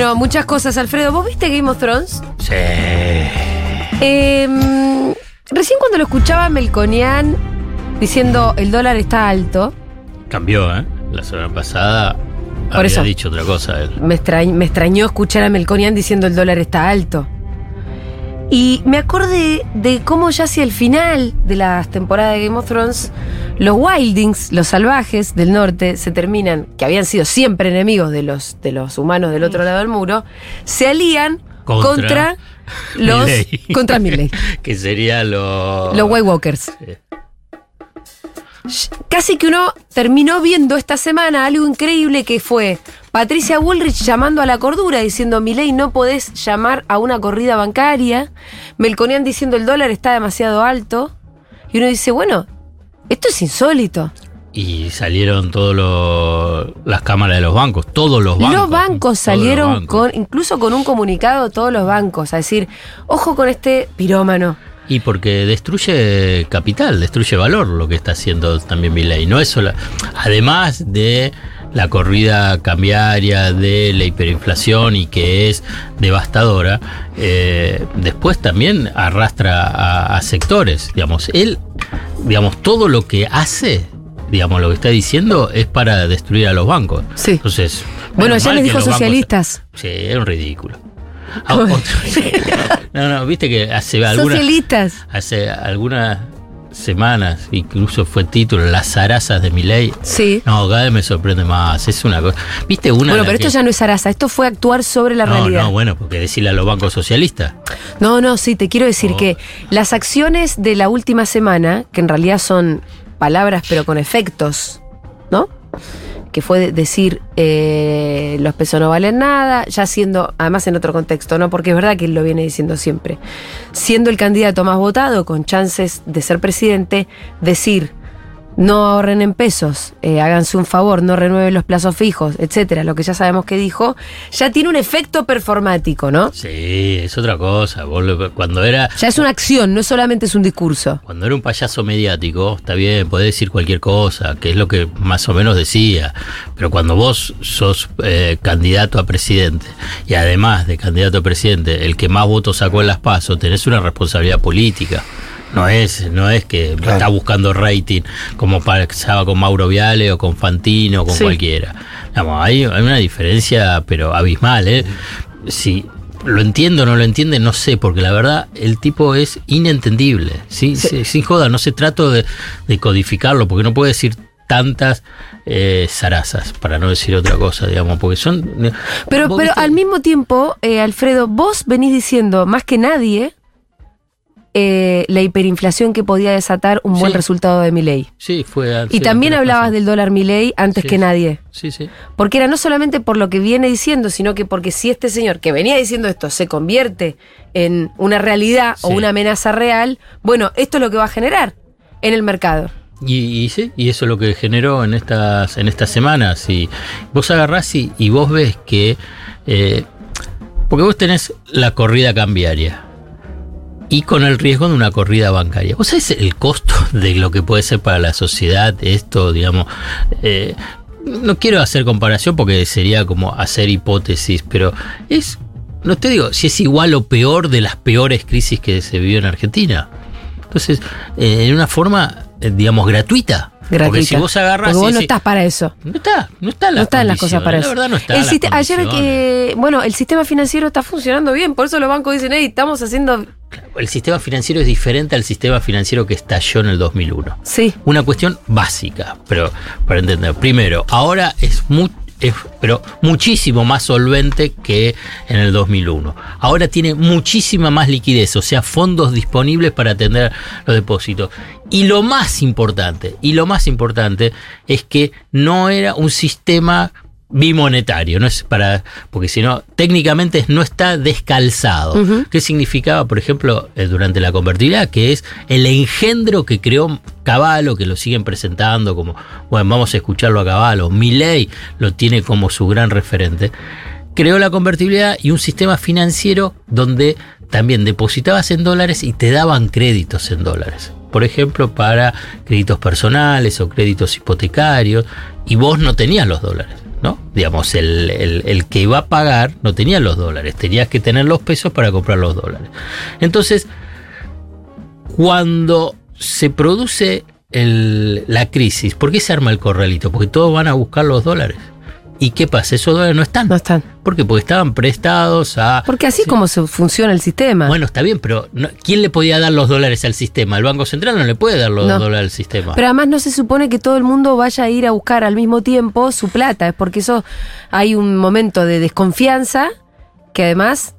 Bueno, muchas cosas, Alfredo. ¿Vos viste Game of Thrones? Sí. Eh, recién cuando lo escuchaba Melconian diciendo el dólar está alto, Cambió, ¿eh? La semana pasada Por había eso. dicho otra cosa él. me, extrañ- me extrañó escuchar a Melconian diciendo el dólar está alto. Y me acordé de cómo ya hacia el final de las temporadas de Game of Thrones, los Wildings, los salvajes del norte, se terminan, que habían sido siempre enemigos de los, de los humanos del otro lado del muro, se alían Contra contra, los. Milley. contra Milley. que sería lo. Los White Walkers. Sí. Casi que uno terminó viendo esta semana algo increíble que fue Patricia Bullrich llamando a la cordura, diciendo, Milei, no podés llamar a una corrida bancaria. Melconian diciendo, el dólar está demasiado alto. Y uno dice, bueno, esto es insólito. Y salieron todas las cámaras de los bancos, todos los bancos. los bancos los salieron bancos. con, incluso con un comunicado, todos los bancos, a decir, ojo con este pirómano. Y porque destruye capital, destruye valor lo que está haciendo también Milei. No es solo. Además de la corrida cambiaria, de la hiperinflación y que es devastadora, eh, después también arrastra a, a sectores. Digamos, él, digamos, todo lo que hace. Digamos, lo que está diciendo es para destruir a los bancos. Sí. Entonces. Bueno, ya les dijo bancos- socialistas. Sí, es un ridículo. Ah, otro- no, no, viste que hace algunas Socialistas. hace algunas semanas, incluso fue título, Las zarazas de Milei. Sí. No, cada vez me sorprende más. Es una cosa. ¿Viste una? Bueno, pero esto que- ya no es Arasa, esto fue actuar sobre la no, realidad. no, bueno, porque decirle a los bancos socialistas. No, no, sí, te quiero decir Oh. que las acciones de la última semana, que en realidad son palabras pero con efectos, ¿no? Que fue de- decir eh, los pesos no valen nada, ya siendo, además en otro contexto, ¿no? Porque es verdad que él lo viene diciendo siempre. Siendo el candidato más votado, con chances de ser presidente, decir no ahorren en pesos, eh, háganse un favor, no renueven los plazos fijos, etcétera, lo que ya sabemos que dijo, ya tiene un efecto performático, ¿no? Sí, es otra cosa. Cuando era. Ya es una acción, no solamente es un discurso. Cuando era un payaso mediático, está bien, podés decir cualquier cosa, que es lo que más o menos decía. Pero cuando vos sos eh, candidato a presidente, y además de candidato a presidente, el que más votos sacó en las PASO, tenés una responsabilidad política. No es, no es que Claro. está buscando rating como pasaba con Mauro Viale o con Fantino o con Sí. cualquiera. Digamos, hay, hay una diferencia, pero abismal, ¿eh? Si lo entiendo o no lo entiende, no sé, porque la verdad el tipo es inentendible. ¿sí? Sí. Sí, Sin joda, no se trato de, de codificarlo, porque no puede decir tantas eh, zarazas, para no decir otra cosa, digamos, porque son... Pero, vos pero viste- al mismo tiempo, eh, Alfredo, vos venís diciendo más que nadie eh, la hiperinflación que podía desatar un buen Sí. resultado de mi ley. Sí, fue... Y también hablabas del dólar Milei antes Sí. que nadie. Sí, sí. Porque era no solamente por lo que viene diciendo, sino que porque si este señor que venía diciendo esto se convierte en una realidad o una amenaza real, bueno, esto es lo que va a generar en el mercado. Y, y sí, y eso es lo que generó en estas, en estas semanas. Y vos agarrás y, y vos ves que. eh, porque vos tenés la corrida cambiaria. Y con el riesgo de una corrida bancaria. ¿Vos sabés el costo de lo que puede ser para la sociedad esto, digamos? eh, no quiero hacer comparación porque sería como hacer hipótesis, pero es. No te digo si es igual o peor de las peores crisis que se vivió en Argentina. Entonces, eh, en una forma, eh, digamos, gratuita. Porque Gratuita. si vos agarras Porque vos no estás para eso. no está, no está No están las cosas para eso. La verdad no está. El siste- ayer que, bueno, el sistema financiero está funcionando bien, por eso los bancos dicen, hey, estamos haciendo. El sistema financiero es diferente al sistema financiero que estalló en el 2001. Sí. Una cuestión básica, pero para entender. Primero, ahora es muy es, pero muchísimo más solvente que en el 2001. Ahora tiene muchísima más liquidez, o sea, fondos disponibles para atender los depósitos. Y lo más importante, y lo más importante es que no era un sistema bimonetario, no es para porque si no técnicamente no está descalzado. ¿Qué significaba, por ejemplo, eh, durante la convertibilidad? Que es el engendro que creó Caballo, que lo siguen presentando como, bueno, vamos a escucharlo a Caballo. Milley lo tiene como su gran referente. Creó la convertibilidad y un sistema financiero donde también depositabas en dólares y te daban créditos en dólares. Por ejemplo, para créditos personales o créditos hipotecarios, y vos no tenías los dólares. ¿No? Digamos, el, el- que iba a pagar no tenía los dólares, tenías que tener los pesos para comprar los dólares. Entonces, cuando se produce el- la crisis, ¿por qué se arma el corralito? Porque todos van a buscar los dólares. ¿Y qué pasa? Esos dólares no están. No están. ¿Por qué? Porque estaban prestados a... Porque así como se funciona el sistema. Bueno, está bien, pero no- ¿quién le podía dar los dólares al sistema? El Banco Central no le puede dar los No. dólares al sistema. Pero además no se supone que todo el mundo vaya a ir a buscar al mismo tiempo su plata, es porque eso hay un momento de desconfianza que además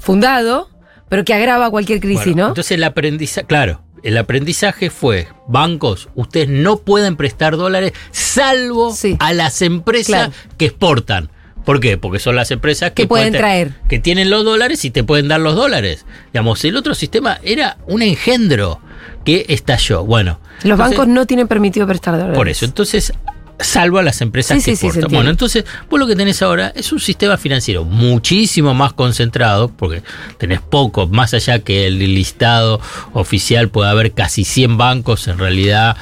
fundado, pero que agrava cualquier crisis, Bueno, ¿no? Entonces el aprendizaje, claro, el aprendizaje fue, bancos, ustedes no pueden prestar dólares salvo Sí. a las empresas Claro. que exportan. ¿Por qué? Porque son las empresas que, Que pueden tra- traer. Que tienen los dólares y te pueden dar los dólares. Digamos, el otro sistema era un engendro que estalló. Bueno. Los entonces- bancos no tienen permitido prestar dólares. Por eso, entonces, salvo a las empresas Sí, que sí, sí, exportan. entiende. bueno, entonces, vos lo que tenés ahora es un sistema financiero muchísimo más concentrado, porque tenés poco, más allá que el listado oficial puede haber casi 100 bancos, en realidad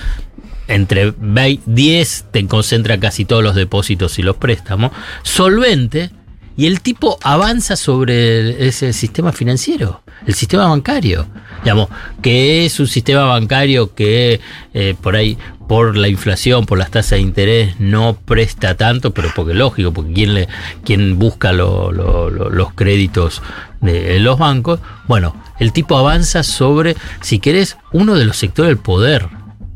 entre vei- 10 te concentra casi todos los depósitos y los préstamos, solvente, y el tipo avanza sobre ese sistema financiero, el sistema bancario. Digamos, que es un sistema bancario que eh, por ahí, por la inflación, por las tasas de interés, no presta tanto, pero porque lógico, porque quien, le, quien busca lo- lo- lo- los créditos de los bancos, bueno, el tipo avanza sobre, si querés, uno de los sectores del poder.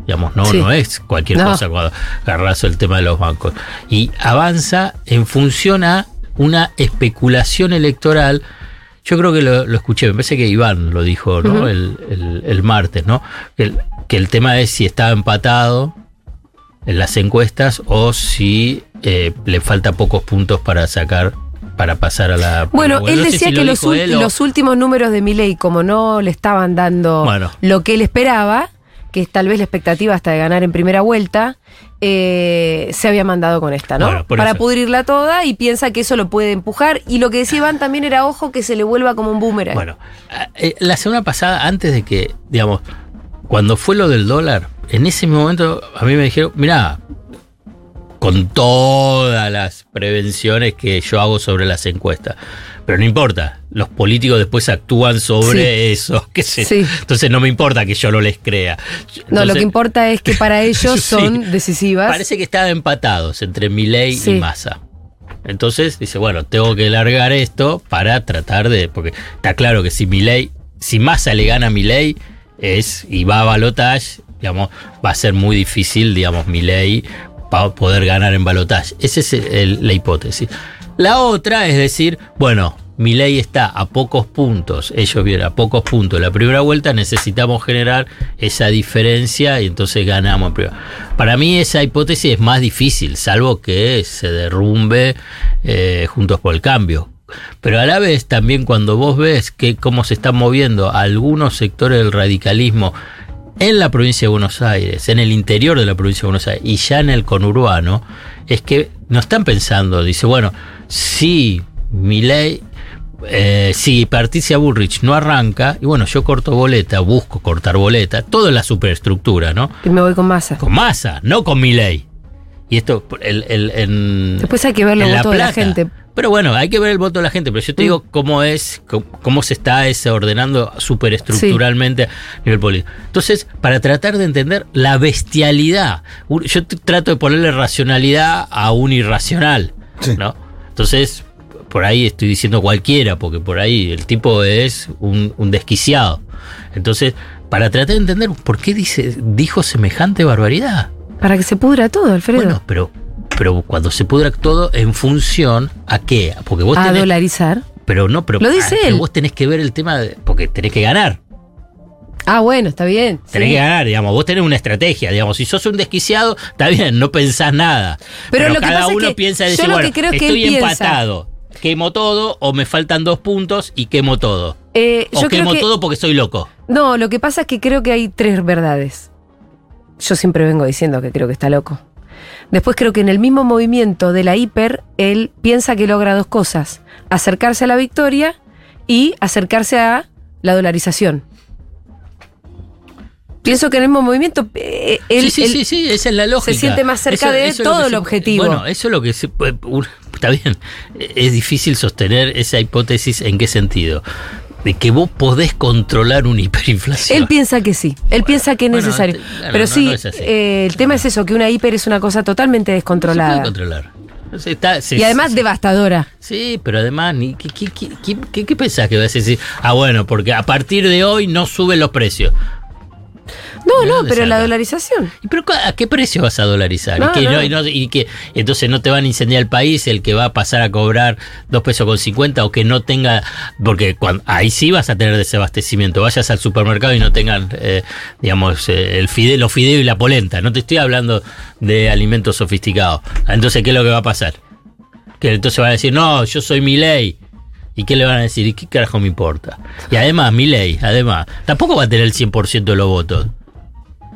Digamos, no, Sí. no es cualquier No. cosa cuando agarras el tema de los bancos. Y avanza en función a una especulación electoral. Yo creo que lo, lo escuché, me parece que Iván lo dijo ¿no? El, el- el martes, ¿no? Que el, que el tema es si estaba empatado en las encuestas o si eh, le falta pocos puntos para sacar, para pasar a la... Bueno, primera él. No decía si que lo los, dijo ul- él o- los últimos números de Milei, como no le estaban dando Bueno. lo que él esperaba, que es tal vez la expectativa hasta de ganar en primera vuelta, eh, se había mandado con esta, ¿no? Bueno, Para eso. pudrirla toda y piensa que eso lo puede empujar. Y lo que decía Iván también era, ojo, que se le vuelva como un boomerang. Bueno, eh, la semana pasada, antes de que, digamos, cuando fue lo del dólar, en ese momento a mí me dijeron, mirá, con todas las prevenciones que yo hago sobre las encuestas, pero no importa, los políticos después actúan sobre eso, qué sé. Sí. entonces no me importa que yo no les crea. no, lo que importa es que para ellos Sí. son decisivas. Parece que estaban empatados entre Milei y Massa. Entonces dice, bueno, tengo que largar esto para tratar de. Porque está claro que si Milei, si Massa le gana a Milei, es, y va a balotage, digamos, va a ser muy difícil, digamos, Milei para poder ganar en balotage. Esa es el- la hipótesis. La otra es decir, bueno, Milei está a pocos puntos, ellos vieron a pocos puntos la primera vuelta, necesitamos generar esa diferencia y entonces ganamos. Para mí esa hipótesis es más difícil, salvo que se derrumbe eh, juntos por el cambio. Pero a la vez también cuando vos ves que cómo se están moviendo algunos sectores del radicalismo en la provincia de Buenos Aires, en el interior de la provincia de Buenos Aires y ya en el conurbano, es que no están pensando, dice, bueno, si mi ley, si Patricia Bullrich no arranca, y bueno, yo corto boleta, busco cortar boleta, todo es la superestructura, ¿no? Y me voy con masa. Con masa, no con mi ley. Y esto, el, el- en, Después hay que ver los en La de la gente. Pero bueno, hay que ver el voto de la gente. Pero yo te Mm. digo cómo es, cómo, cómo se está ese ordenando superestructuralmente a nivel político. Entonces, para tratar de entender la bestialidad, yo trato de ponerle racionalidad a un irracional, Sí. ¿no? Entonces, por ahí estoy diciendo cualquiera, porque por ahí el tipo es un, un desquiciado. Entonces, para tratar de entender por qué dice, dijo semejante barbaridad. Para que se pudra todo, Alfredo. Bueno, pero, pero cuando se pudra todo en función a qué, porque vos a tenés, dolarizar. pero no, pero, Lo dice ah, pero él. vos tenés que ver el tema, de- porque tenés que ganar, Ah, bueno, está bien. tenés sí. que ganar, digamos, vos tenés una estrategia, digamos, si sos un desquiciado, está bien, no pensás nada, Pero pero, lo que cada pasa es uno que piensa yo decir, lo bueno, que creo que estoy él piensa- empatado, quemo todo o me faltan dos puntos y quemo todo, Eh, o yo creo quemo que, todo porque soy loco. No, lo que pasa es que creo que hay tres verdades. Yo siempre vengo diciendo que creo que está loco. Después creo que en el mismo movimiento de la hiper, él piensa que logra dos cosas. Acercarse a la victoria y acercarse a la dolarización. Pienso que en el mismo movimiento eh, él, sí, sí, él sí, sí, esa es la lógica. se siente más cerca Eso- de eso todo el se- objetivo. Bueno, eso es lo que se puede. Está bien. Es difícil sostener esa hipótesis. ¿En qué sentido? De que vos podés controlar una hiperinflación. Él piensa que sí, él piensa que es bueno, necesario. te- claro, Pero no, sí, no eh, el tema es eso, que una hiper es una cosa totalmente No se descontrolada. puede controlar. Se está- se- y además se- devastadora. Sí, pero además, ni- ¿qué, qué, qué, qué- qué- qué pensás que vas a decir? Ah, bueno, porque a partir de hoy no suben los precios. No, ¿De no, pero la dolarización. ¿Y pero a qué precio vas a dolarizar? No, y, que no. no- y que entonces no te van a incendiar el país, el que va a pasar a cobrar dos pesos con 50 o que no tenga, porque cuando, ahí sí vas a tener desabastecimiento. Vayas al supermercado y no tengan, eh, digamos, eh, el fide, los fideos y la polenta. No te estoy hablando de alimentos sofisticados. Entonces, ¿qué es lo que va a pasar? Que entonces van a decir, no, yo soy mi ley. ¿Y qué le van a decir? ¿Y qué carajo me importa? Y además, mi ley, además, tampoco va a tener el 100% de los votos.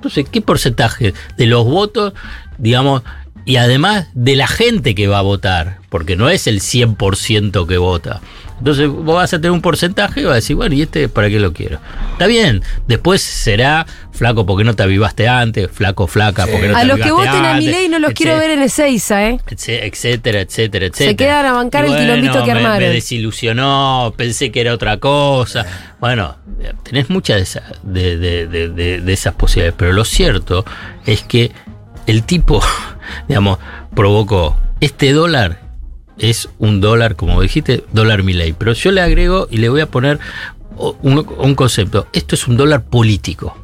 Entonces, ¿qué porcentaje de los votos, digamos, y además de la gente que va a votar? Porque no es el 100% que vota. Entonces, vos vas a tener un porcentaje y vas a decir, bueno, ¿y este para qué lo quiero? Está bien, después será flaco porque no te avivaste antes, flaco, flaca porque no te A los que avivaste voten a mi antes, ley no los quiero ver en Ezeiza, ¿eh? etcé- etcétera, etcétera, etcétera. quedan a bancar el quilombito que me- armaron. Me desilusionó, pensé que era otra cosa. Bueno, tenés muchas de, esa- de esas posibilidades, pero lo cierto es que el tipo, digamos, provocó este dólar. Es un dólar, como dijiste, dólar Milei. Pero yo le agrego y le voy a poner un, concepto. Esto es un dólar político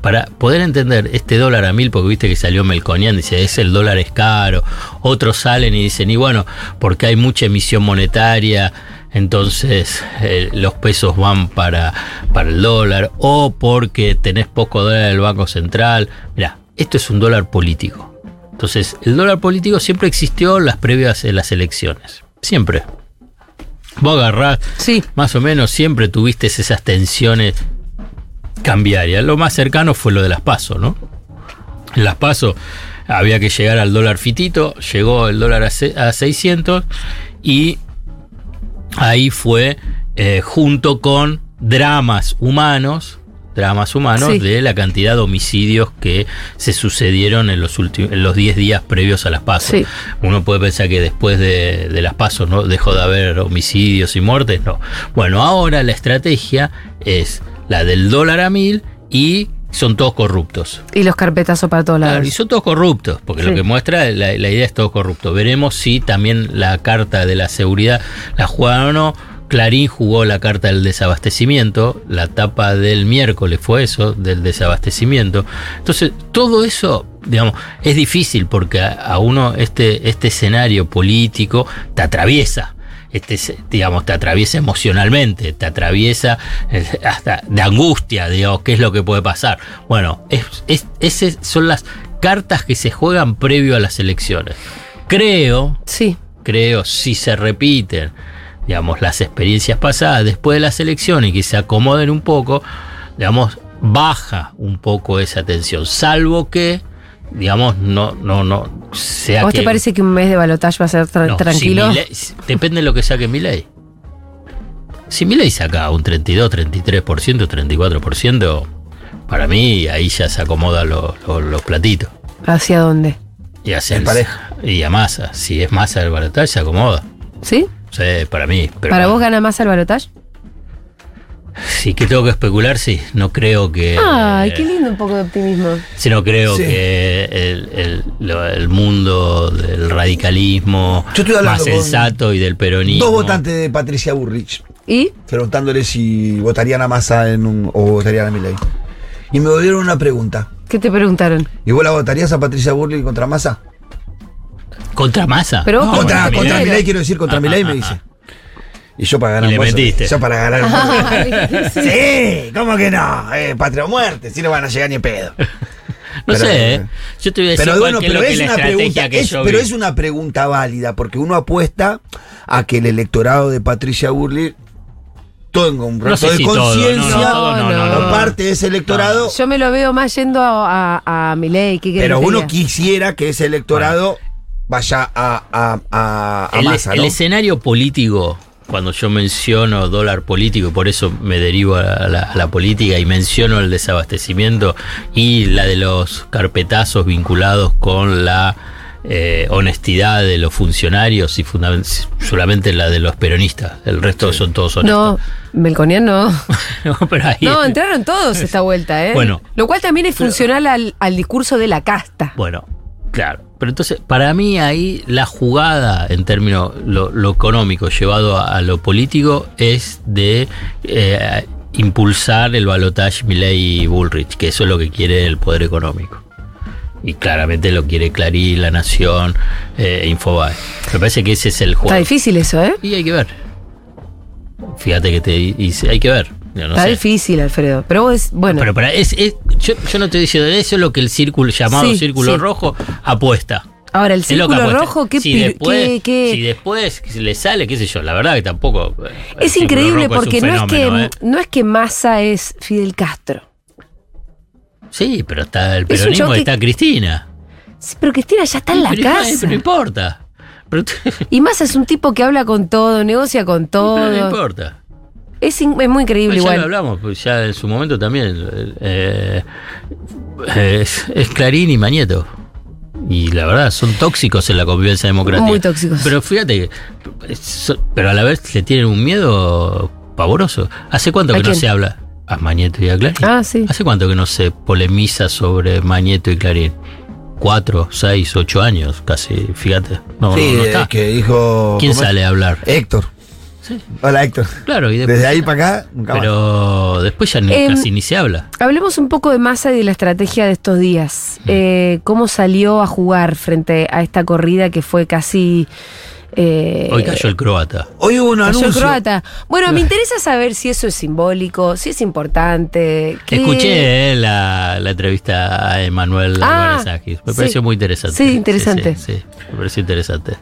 para poder entender este dólar a mil, porque viste que salió Melconian, dice, es el dólar es caro, otros salen y dicen, y bueno, porque hay mucha emisión monetaria, entonces eh, los pesos van para, para el dólar, o porque tenés poco dólar del Banco Central. Mira, esto es un dólar político. Entonces, el dólar político siempre existió en las previas de las elecciones. Siempre. Vos agarrás, Sí. más o menos siempre tuviste esas tensiones cambiarias. Lo más cercano fue lo de las PASO, ¿no? En las PASO había que llegar al dólar fitito, llegó el dólar a 600 y ahí fue eh, junto con dramas humanos, dramas humanos Sí. de la cantidad de homicidios que se sucedieron en los últimos en los 10 días previos a las PASO. Sí. Uno puede pensar que después de, de las pasos no dejó de haber homicidios y muertes, no. Bueno, ahora la estrategia es la del dólar a mil y son todos corruptos. Y los carpetazos para todos lados. Claro, y son todos corruptos, porque Sí. lo que muestra la, la idea es todo corrupto. Veremos si también la carta de la seguridad la jugaron o no. Clarín jugó la carta del desabastecimiento, la tapa del miércoles fue eso, del desabastecimiento. Entonces, todo eso, digamos, es difícil porque a, uno este, este escenario político te atraviesa. Este, digamos, te atraviesa emocionalmente, te atraviesa eh, hasta de angustia, digamos, qué es lo que puede pasar. Bueno, es, es- esas son las cartas que se juegan previo a las elecciones. Creo, Sí. creo, si se repiten, digamos, las experiencias pasadas después de las elecciones y que se acomoden un poco, digamos, baja un poco esa tensión, salvo que, digamos, no, no, no sea ¿A vos que te parece que un mes de balotaje va a ser tra- no, tranquilo? si depende de lo que saque mi ley. Si mi ley saca un 32, 33%, 34%, para mí ahí ya se acomodan los, los- los platitos. ¿Hacia dónde? Y hacen En pareja. Y a masa. Si es masa el balotaje, se acomoda. ¿Sí? Sí, para mí. Pero ¿Para vos gana más el balotaje? Sí, que tengo que especular, sí. No creo que. Ay, qué lindo un poco de optimismo. Sí, no creo Sí. que el, el- lo- el mundo del radicalismo Yo estoy hablando más sensato y del peronismo. Dos votantes de Patricia Burrich, ¿Y? preguntándole si votarían a Massa en un, o votarían a Milei. Y me volvieron una pregunta. ¿Qué te preguntaron? ¿Y vos la votarías a Patricia Burrich contra Massa? ¿Contra masa? Pero vos No, contra, contra. Milei, quiero decir, contra Ah, Milei ah, me ah, dice. Y yo para ganar Y le un metiste. Yo para ganar un sí. ¿cómo que no? Eh, patria o muerte, si no van a llegar ni en pedo. No Pero- sé, ¿eh? Yo te voy a decir Pero bueno, es pero es una pregunta, que es- yo pero vi. es una pregunta válida, porque uno apuesta a que el electorado de Patricia Burley tenga un No rato sé de si conciencia no, no, todo, no, no, o no. parte de ese electorado, Yo me lo veo más yendo a, a, a Milei. ¿qué querés pero uno quisiera que ese electorado vaya a, a, a, a el, ¿no? escenario político cuando yo menciono dólar político, por eso me derivo a la, a la política y menciono el desabastecimiento y la de los carpetazos vinculados con la eh, honestidad de los funcionarios y solamente la de los peronistas. El resto son todos No, honestos. Melconian no. No, pero ahí- No, entraron todos esta vuelta, ¿eh? Bueno. Lo cual también es funcional al, al discurso de la casta. Bueno, claro. Pero entonces, para mí ahí la jugada en términos lo, lo económico llevado a, a lo político es de eh, impulsar el balotaje Milley-Bullrich, que eso es lo que quiere el poder económico. Y claramente lo quiere Clarín, La Nación, eh, Infobae. Me parece que ese es el juego. Está difícil eso, ¿eh? Y hay que ver. Fíjate que te dice, hay que ver. No Está sé. difícil, Alfredo. Pero vos, bueno. Pero para, es, es- yo, yo no te diciendo eso es lo que el círculo llamado Sí, círculo sí. rojo apuesta. Ahora, el círculo rojo, ¿qué, si después, qué- qué- si después le sale, qué sé yo, la verdad que tampoco. eh, Es increíble porque no es que ¿eh? no es que Massa es Fidel Castro. Sí, pero está el peronismo y está Cristina. Sí, pero Cristina ya está en la Pero, casa. Pero no importa. Pero, Y Massa es un tipo que habla con todo, negocia con pero no todo. importa. Es, in- es muy increíble ya igual. lo hablamos, pues ya en su momento también. eh, eh, es, es Clarín y Mañeto. Y la verdad, son tóxicos en la convivencia democrática. Muy tóxicos. Pero fíjate, pero a la vez le tienen un miedo pavoroso. ¿Hace cuánto ¿A que no se habla? A Mañeto y a Clarín. Ah, sí. ¿Hace cuánto que no se polemiza sobre Mañeto y Clarín? Cuatro, seis, ocho años, casi, fíjate. No, sí, no, no está. que dijo. ¿Quién sale a hablar? Héctor. Sí. Hola, Héctor. Claro, y después. Desde ahí para acá, nunca más. Pero después ya ni- Em, casi ni se habla. Hablemos un poco de Massa y de la estrategia de estos días. Mm. Eh, ¿Cómo salió a jugar frente a esta corrida que fue casi... eh, Hoy cayó el croata. Hoy hubo un cayó el anuncio. croata. Bueno, me interesa saber si eso es simbólico, si es importante. Escuché eh, la, la entrevista a Emanuel Ah, Agis. Me sí. pareció muy interesante. Sí, interesante. Sí, sí, me pareció interesante.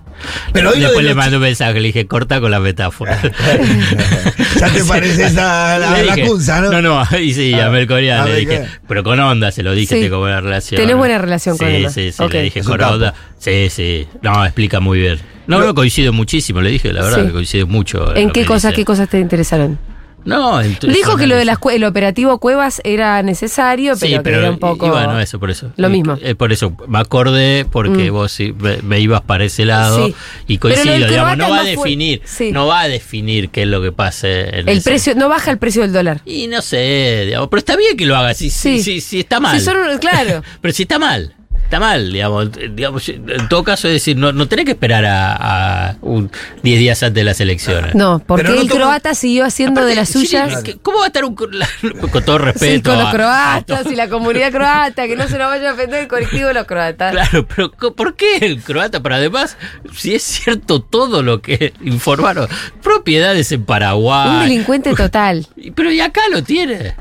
Pero hoy Después de le mandé un mensaje, le dije, corta con la metáfora. ya te pareces a la, ¿no? No, no, y sí, Ah, a Melconian a le dije, pero con onda se lo dije, Sí. tengo buena relación. Tenés buena relación con sí, Emma. Sí, sí, Ok. le dije con onda. Sí, sí. No, explica muy bien. No, no, coincido muchísimo, le dije, la verdad Sí. que coincido mucho. ¿En qué cosas, qué cosas te interesaron? No, Dijo que lo de análisis. las cue- el operativo Cuevas era necesario, pero, que era un poco... y bueno, eso, por eso. Lo mismo. eh, por eso, me acordé porque Mm. vos sí, me, me ibas para ese lado Sí. y Pero coincido, del digamos, no va a definir, Sí. no va a definir qué es lo que pase en El ese- precio, no baja el precio del dólar. Y no sé, digamos, pero está bien que lo haga, si, Sí. si, si, si está mal. Son claro. pero si está mal. Está mal, digamos, eh, digamos. En todo caso, es decir, no, no tenés que esperar a, a un 10 días antes de las elecciones. No, porque no el tomo- croata siguió haciendo Aparte, de las sí, suyas. ¿qué- ¿Cómo va a estar un. la- con todo respeto. Sí, con los a- croatas a y la comunidad croata, que no se nos vaya a ofender el colectivo de los croatas. Claro, pero ¿por qué el croata? Pero además, si es cierto todo lo que informaron, propiedades en Paraguay. Un delincuente total. Pero y acá lo tiene.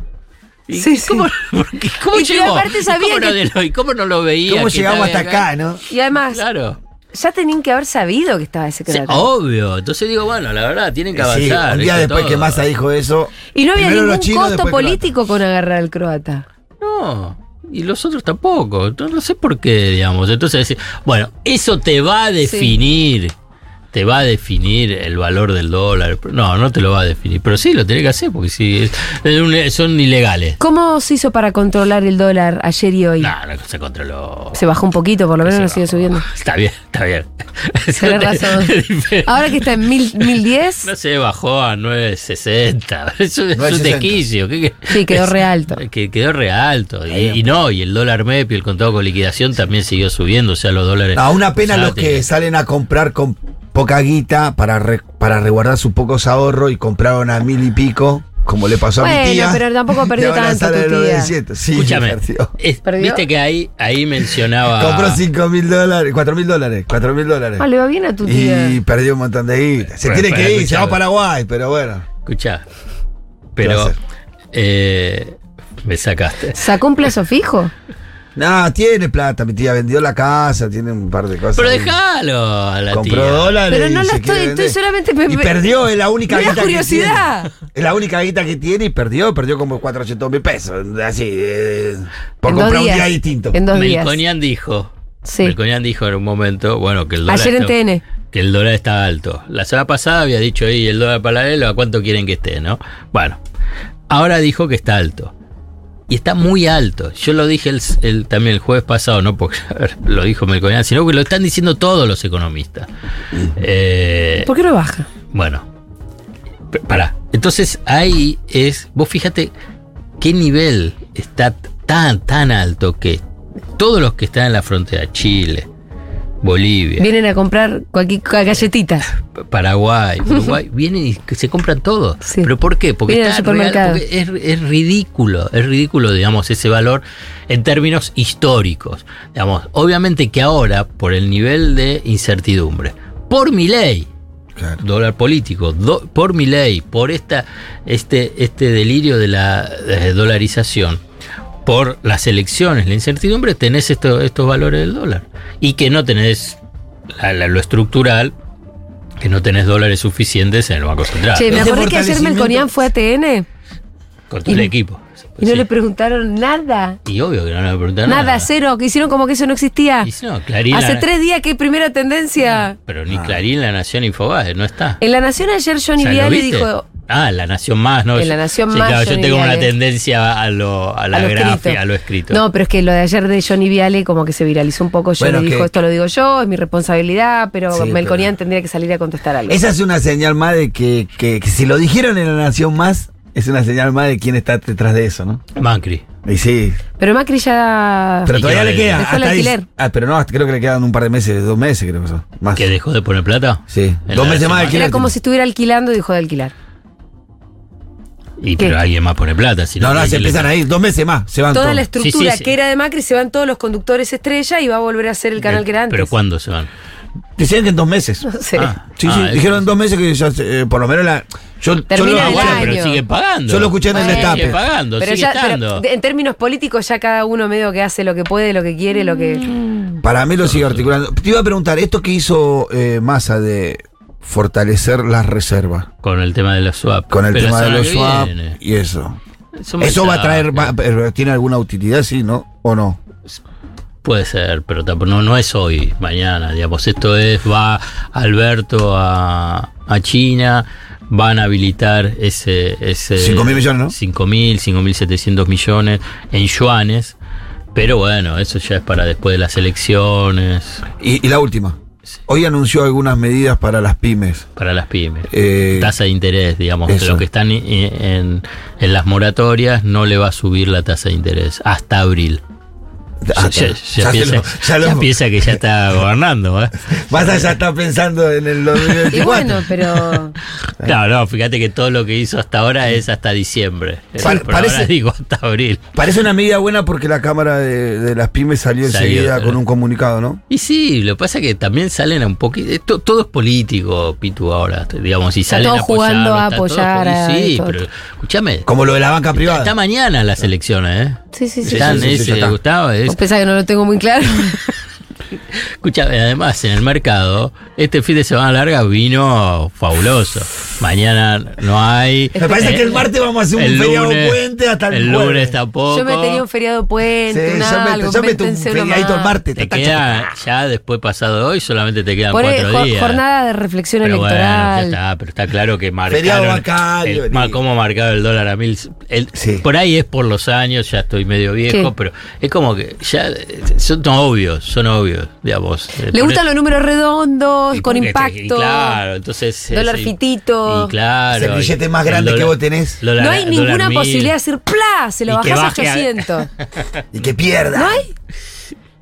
¿Y Sí, sí. ¿Cómo, cómo Y llegó? aparte ¿Y sabía cómo, no, que- de lo- y cómo no lo veía? ¿Cómo llegamos hasta acá, no? Y además, Claro. ya tenían que haber sabido que estaba ese Sí, croata. obvio. Entonces digo, bueno, la verdad, tienen que Sí, avanzar. un día después Todo. que Massa dijo eso. y no había ningún chinos, costo político con agarrar al croata. No. Y los otros tampoco. Entonces, no sé por qué, digamos. Entonces, decir, bueno, eso te va a definir. Te va a definir el valor del dólar. No, no te lo va a definir. Pero sí lo tenés que hacer porque sí, es- es un- son ilegales. ¿Cómo se hizo para controlar el dólar ayer y hoy? No, no se controló. Se bajó un poquito, por lo menos no sigue subiendo. Está bien, está bien. Tenés razón. Ahora que está en mil, 1010, No se bajó a 9.60. Eso es un 9.60. desquicio. Sí, quedó re alto. Que quedó re alto. Y, no, y el dólar MEP y el contado con liquidación también siguió subiendo. O sea, los dólares. No, una pena los que salen a comprar con poca guita para, re- para resguardar sus pocos ahorros y compraron a mil y pico, como le pasó a mi tía. pero tampoco perdió tanto tu tía. 900. Sí, Escúchame. es-. Viste que ahí, ahí mencionaba. Compró 5 mil dólares, 4 mil dólares, 4 mil dólares. Ah, le va bien a tu tía. Y perdió un montón de guita. Se Pero, tiene pero, que ir, se va a. Paraguay, pero bueno. Escuchá. ¿Qué va a Pero. eh, me sacaste. ¿Sacó un plazo fijo? No, tiene plata, mi tía vendió la casa, tiene un par de cosas. Pero ahí. déjalo a la Compró tía. dólares. Pero no y la se estoy- quiere estoy vender. solamente me- Y me- perdió, es la única Me da guita que curiosidad. tiene. Es la única guita que tiene y perdió, perdió como 400 mil pesos. Así, eh, por En dos comprar un días. día distinto. En dos días. Melconian dijo. Sí. Melconian dijo en un momento, bueno, que el dólar. Ayer en está- TN. que el dólar está alto. La semana pasada había dicho, ahí el dólar paralelo, ¿a cuánto quieren que esté, no? Bueno, ahora dijo que está alto. Y está muy alto. Yo lo dije el, el- también el jueves pasado, no porque lo dijo Melconian, sino que lo están diciendo todos los economistas. Eh, ¿Por qué no baja? bueno, pará. Entonces ahí es, vos fíjate qué nivel está tan, tan alto que todos los que están en la frontera, Chile, Bolivia, Vienen a comprar cualquier galletita. Paraguay, Uruguay, vienen y se compran todo. Sí. ¿Pero por qué? Porque, está real- supermercado. porque es, es ridículo, es ridículo, digamos, ese valor en términos históricos. Digamos, obviamente que ahora, por el nivel de incertidumbre, por mi ley, Claro. dólar político, do- por mi ley, por esta, este, este delirio de la dolarización, por las elecciones, la incertidumbre, tenés esto- estos valores del dólar. Y que no tenés la- la- lo estructural, que no tenés dólares suficientes en el Banco Central. Che, me acordé que ayer Melconian fue a TN Con todo y- el equipo. y no Sí. le preguntaron nada. Y obvio que no le preguntaron Nada, nada. cero, que hicieron como que eso no existía. Y no, Clarín, Hace la- tres días que hay primera tendencia. Pero ni Clarín, La Nación, Infobae, no está. En La Nación ayer Johnny O sea, ¿lo Viale dijo, Ah, La Nación Más, ¿no? En La Nación Sí, Más, claro, yo Johnny tengo una tendencia a lo, a la a lo gráfica, escrito. a lo escrito. No, pero es que lo de ayer de Johnny Viale como que se viralizó un poco. Yo Bueno, le dijo, que- esto lo digo yo, es mi responsabilidad, pero Sí, Melconian pero- tendría que salir a contestar algo. Esa es una señal más de que, que- que si lo dijeron en la Nación Más, es una señal más de quién está detrás de eso, ¿no? Macri. Y sí. Pero Macri ya... Pero todavía le queda. Dejó el hasta ahí- alquiler. ah, pero no, creo que le quedan un par de meses, dos meses creo que son. Más. ¿Que dejó de poner plata? Sí. Dos meses más de alquiler. Era como si estuviera alquilando y dejó de alquilar. Y ¿Qué? pero alguien más pone plata. Si No, no, ¿qué se empiezan a ir. Dos meses más. Se van Toda todos. la estructura Sí, sí, sí. que era de Macri se van todos los conductores estrella y va a volver a ser el canal que era antes. ¿Pero cuándo se van? Decían que en dos meses. No sé. Ah, Sí, ah, sí. eso- Dijeron en dos meses que ya, eh, por lo menos la. Yo, yo lo, el Ah, bueno, año. pero sigue pagando. Yo lo escuché en el destape. Sigue pagando, pero sigue ya, estando. en términos políticos ya cada uno medio que hace lo que puede, lo que quiere, lo que... Para mí lo sigue articulando. Te iba a preguntar, esto que hizo eh, Massa de fortalecer las reservas Con el tema de los swap. con el Pero tema de los swap viene. y eso. Eso me ¿Eso va a traer, va- tiene alguna utilidad, sí, no? ¿O no? Puede ser, pero tampoco, no, no es hoy, mañana, digamos. Esto es, va Alberto a, a China, van a habilitar ese... ese 5.000 millones, ¿no? 5.000, 5.700 millones en yuanes. Pero bueno, eso ya es para después de las elecciones, Y, y la última. Hoy anunció algunas medidas para las pymes. para las pymes. Eh, tasa de interés, digamos, de eso. lo que están en, en las moratorias, no le va a subir la tasa de interés hasta abril. Ah, ya, ya- ya ya se piensa, lo- ya lo- ya piensa que ya está gobernando, ¿eh? Massa ya está pensando en el Y 2024. bueno, pero... No, no, fíjate que todo lo que hizo hasta ahora es hasta diciembre. Pa- parece- ahora digo hasta abril. Parece una medida buena porque la Cámara de, de las pymes salió, Salió, enseguida eh. con un comunicado, ¿no? Y sí, lo que pasa es que también salen a un poquito. esto- todo es político, Pitu, ahora. Digamos, y Está salen todo a apoyar, jugando a todo apoyar jugando- a Sí, pero escúchame. Como lo de la banca privada. Está mañana las elecciones, ¿eh? Sí, sí, sí. Están sí, sí. Gustavo, es- que no lo tengo muy claro. Escúchame, además en el mercado, este fin de semana larga vino fabuloso. Mañana no hay. Me parece que el martes vamos a hacer un el feriado puente hasta el El jueves. lunes tampoco. Yo me tenía un feriado puente, Sí, un yo meto un feriadito el martes. Te tacha, queda, ya después pasado hoy, solamente te quedan Por cuatro jo- días. jornada de reflexión Pero bueno, ya electoral. está, pero está claro que Feriado marcaron bancario, el- ni- cómo marcaba el dólar a mil. el- Sí. Por ahí es por los años, ya estoy medio viejo, ¿Qué? pero es como que ya eh, son obvios, son obvios, digamos. Eh, Le gustan los números redondos, y con impacto. y claro, entonces. eh, dólar fitito. Y claro. Es el billete más grande que vos tenés. dólar- no hay ninguna mil. posibilidad de decir ¡plá! Se lo bajás a baje a- 800. Y que pierda. ¿No hay?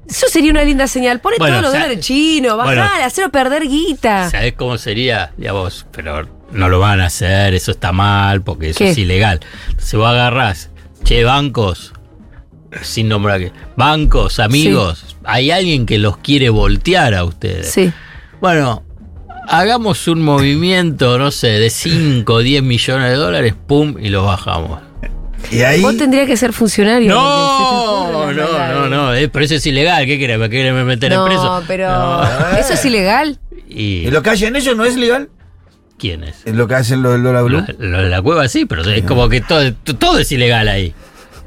Eso sería una linda señal. Pone Bueno, todos los o sea, dólares chinos, bueno. bajale, hacelo perder guita. ¿Sabés cómo sería? Digamos, pero no lo van a hacer, eso está mal, porque eso ¿Qué? es ilegal. Entonces vos agarrás, che, bancos, sin nombrar que. Bancos, amigos, hay alguien que los quiere voltear a ustedes. Sí. Bueno, hagamos un movimiento, no sé, de 5 o 10 millones de dólares, pum, y los bajamos. Y ahí. Vos tendrías que ser funcionario. No, no, no, no, eh, pero eso es ilegal. ¿Qué querés? ¿Me querés meter en preso? No, pero No. eso es ilegal. ¿Y ¿Y lo que hacen ellos no es legal? quién es? Es lo que hacen los del dólar blue. Lo, lo de la cueva sí, pero es como que todo, todo es ilegal ahí.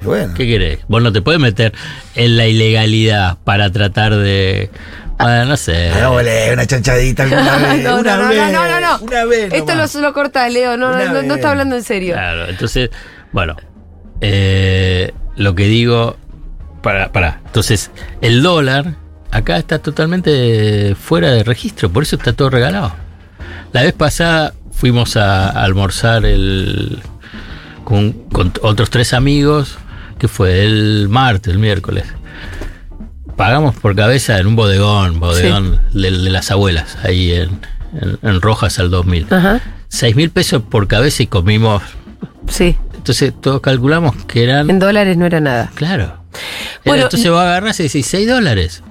Bueno. ¿Qué querés? Vos no te puedes meter en la ilegalidad para tratar de, Bueno, no sé. Hagámosle una chanchadita alguna vez. no, una no, no, vez, no, no, no, no. Una vez. Esto lo, lo corta, Leo. No, no, no, está hablando en serio. Claro, entonces, bueno, eh, lo que digo, para, para, entonces, el dólar acá está totalmente fuera de registro, por eso está todo regalado. La vez pasada fuimos a, a almorzar el, con, con otros tres amigos, que fue el martes, el miércoles. Pagamos por cabeza en un bodegón, bodegón de, de las abuelas, ahí en, en- en Rojas al 2000. Ajá. Seis mil pesos por cabeza y comimos Sí. entonces todos calculamos que eran. En dólares no era nada. Claro. Bueno, entonces vos agarrás y decís 6 dólares.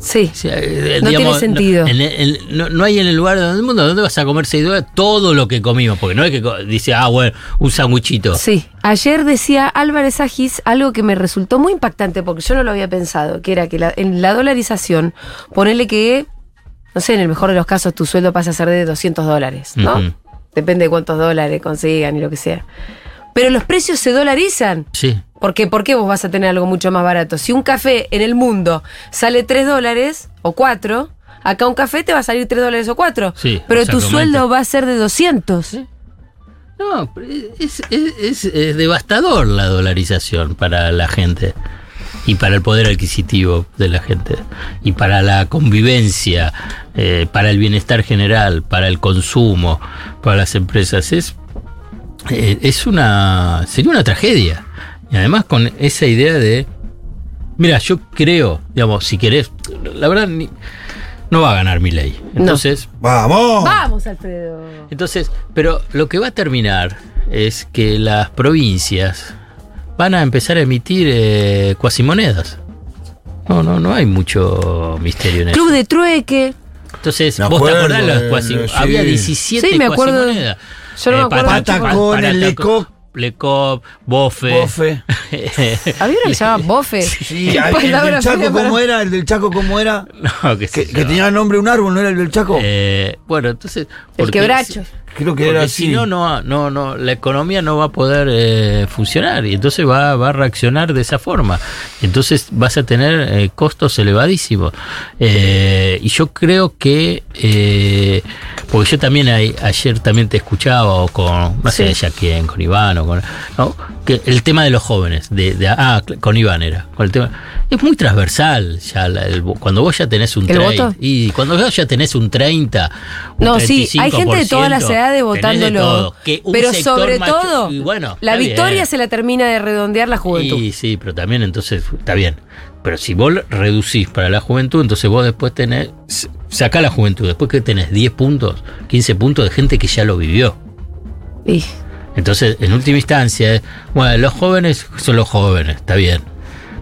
Sí. Eh, No tiene sentido. No, en el- en- no- no hay en el lugar del mundo donde vas a comer 6 dólares todo lo que comimos. Porque no es que dice, ah, bueno, un sanguchito. Sí, ayer decía Álvarez Agis algo que me resultó muy impactante porque yo no lo había pensado, que era que la- en la dolarización, ponele que, no sé, en el mejor de los casos tu sueldo pasa a ser de 200 dólares, ¿no? Depende de cuántos dólares consigan y lo que sea. Pero los precios se dolarizan. Sí. ¿Por qué? ¿Por qué vos vas a tener algo mucho más barato? Si un café en el mundo sale 3 dólares o 4, acá un café te va a salir 3 dólares o 4. Sí, pero tu sueldo va a ser de 200. No, pero es, es- es- es devastador la dolarización para la gente y para el poder adquisitivo de la gente y para la convivencia, eh, para el bienestar general, para el consumo, para las empresas. Es, eh, es una. sería una tragedia. Y además con esa idea de. Mira, yo creo, digamos, si querés, la verdad, ni- no va a ganar mi ley. Entonces. ¡Vamos! Vamos, Alfredo. Entonces, pero lo que va a terminar es que las provincias van a empezar a emitir eh, cuasimonedas. No, no, no hay mucho misterio en eso. Club de trueque. Entonces, Me vos te acordás las eh, cuasi- sí. Había 17 Sí, me acuerdo. Yo no me acuerdo mucho. Patacón, el Lecop. Lecop, Bofe. Bofe. Había una que se llamaba Bofe. Sí, Qué el del Chaco, ¿cómo era? El del Chaco, ¿cómo era? No, Que, yo. que tenía nombre un árbol, ¿no era el del Chaco? Eh, bueno, entonces. El quebracho. Creo que Porque era si así. no, no, no, no, la economía no va a poder eh, funcionar y entonces va, va a reaccionar de esa forma. Entonces vas a tener eh, costos elevadísimos. Eh, y yo creo que, eh, porque yo también ayer también te escuchaba o con, no sé Sí. ya quién, con Iván o con, ¿no? Que el tema de los jóvenes, de, de- ah, con Iván era, con el tema, es muy transversal ya la- el cuando vos ya tenés un ¿El 30 voto? y cuando vos ya tenés un 30 un No, sí, hay gente de todas las 35%, edades votándolo. todo. Que un pero sobre macho- todo, y bueno, la victoria bien. se la termina de redondear la juventud. Y sí, pero también entonces está bien. Pero si vos reducís para la juventud, entonces vos después tenés. Sacá la juventud, después que tenés 10 puntos, 15 puntos de gente que ya lo vivió. Y- Entonces, en última instancia, bueno, los jóvenes son los jóvenes, está bien.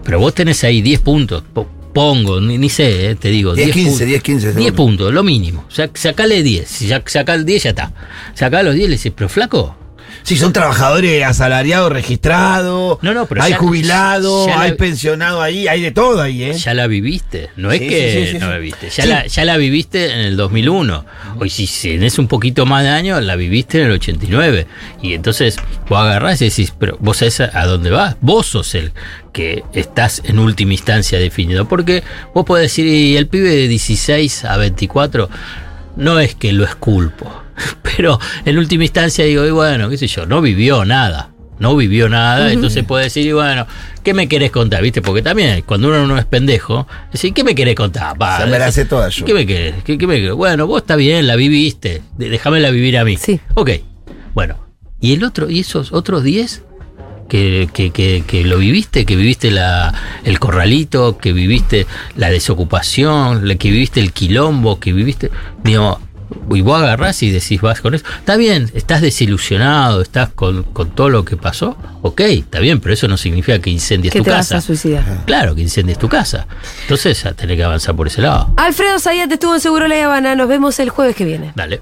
Pero vos tenés ahí 10 puntos. po- Pongo, ni, ni sé, eh, te digo. 10, 15, puntos. 10, 15. 10 puntos, lo mínimo. O sea, sacale 10. Si ya, saca el 10, ya está. Sacá los 10 y le decís, pero flaco, Sí, son trabajadores asalariados, registrados. No, no, pero hay jubilados, la- hay pensionados ahí, hay de todo ahí, ¿eh? ya la viviste. No es Sí, que sí, sí, sí, no la viviste. Ya, la, ya la viviste en el 2001. Hoy, si tenés un poquito más de años, la viviste en el 89. Y entonces vos agarrás y decís, pero vos sabés a, a dónde vas. Vos sos el que estás en última instancia definido. Porque vos podés decir, y el pibe de 16 a 24, no es que lo esculpo. Pero en última instancia digo, y bueno, qué sé yo, no vivió nada. No vivió nada, entonces puede decir, y bueno, ¿qué me querés contar? ¿Viste? Porque también cuando uno no es pendejo, decir, ¿qué me querés contar? Se me la sé toda yo. ¿Qué me querés? ¿Qué, qué me querés? Bueno, vos está bien, la viviste. Déjamela vivir a mí. Sí. Ok. Bueno. ¿Y el otro, y esos otros 10? Que, que, que, que lo viviste, que viviste la, el corralito, que viviste la desocupación, la- que viviste el quilombo, que viviste. Digo, y vos agarrás y decís, vas con eso. Está bien, estás desilusionado, estás con, con todo lo que pasó. Ok, está bien, pero eso no significa que incendies que tu te vas casa. a suicidar. Claro, que incendies tu casa. Entonces ya tenés que avanzar por ese lado. Alfredo Zayat estuvo en Seguro La Habana. Nos vemos el jueves que viene. Dale.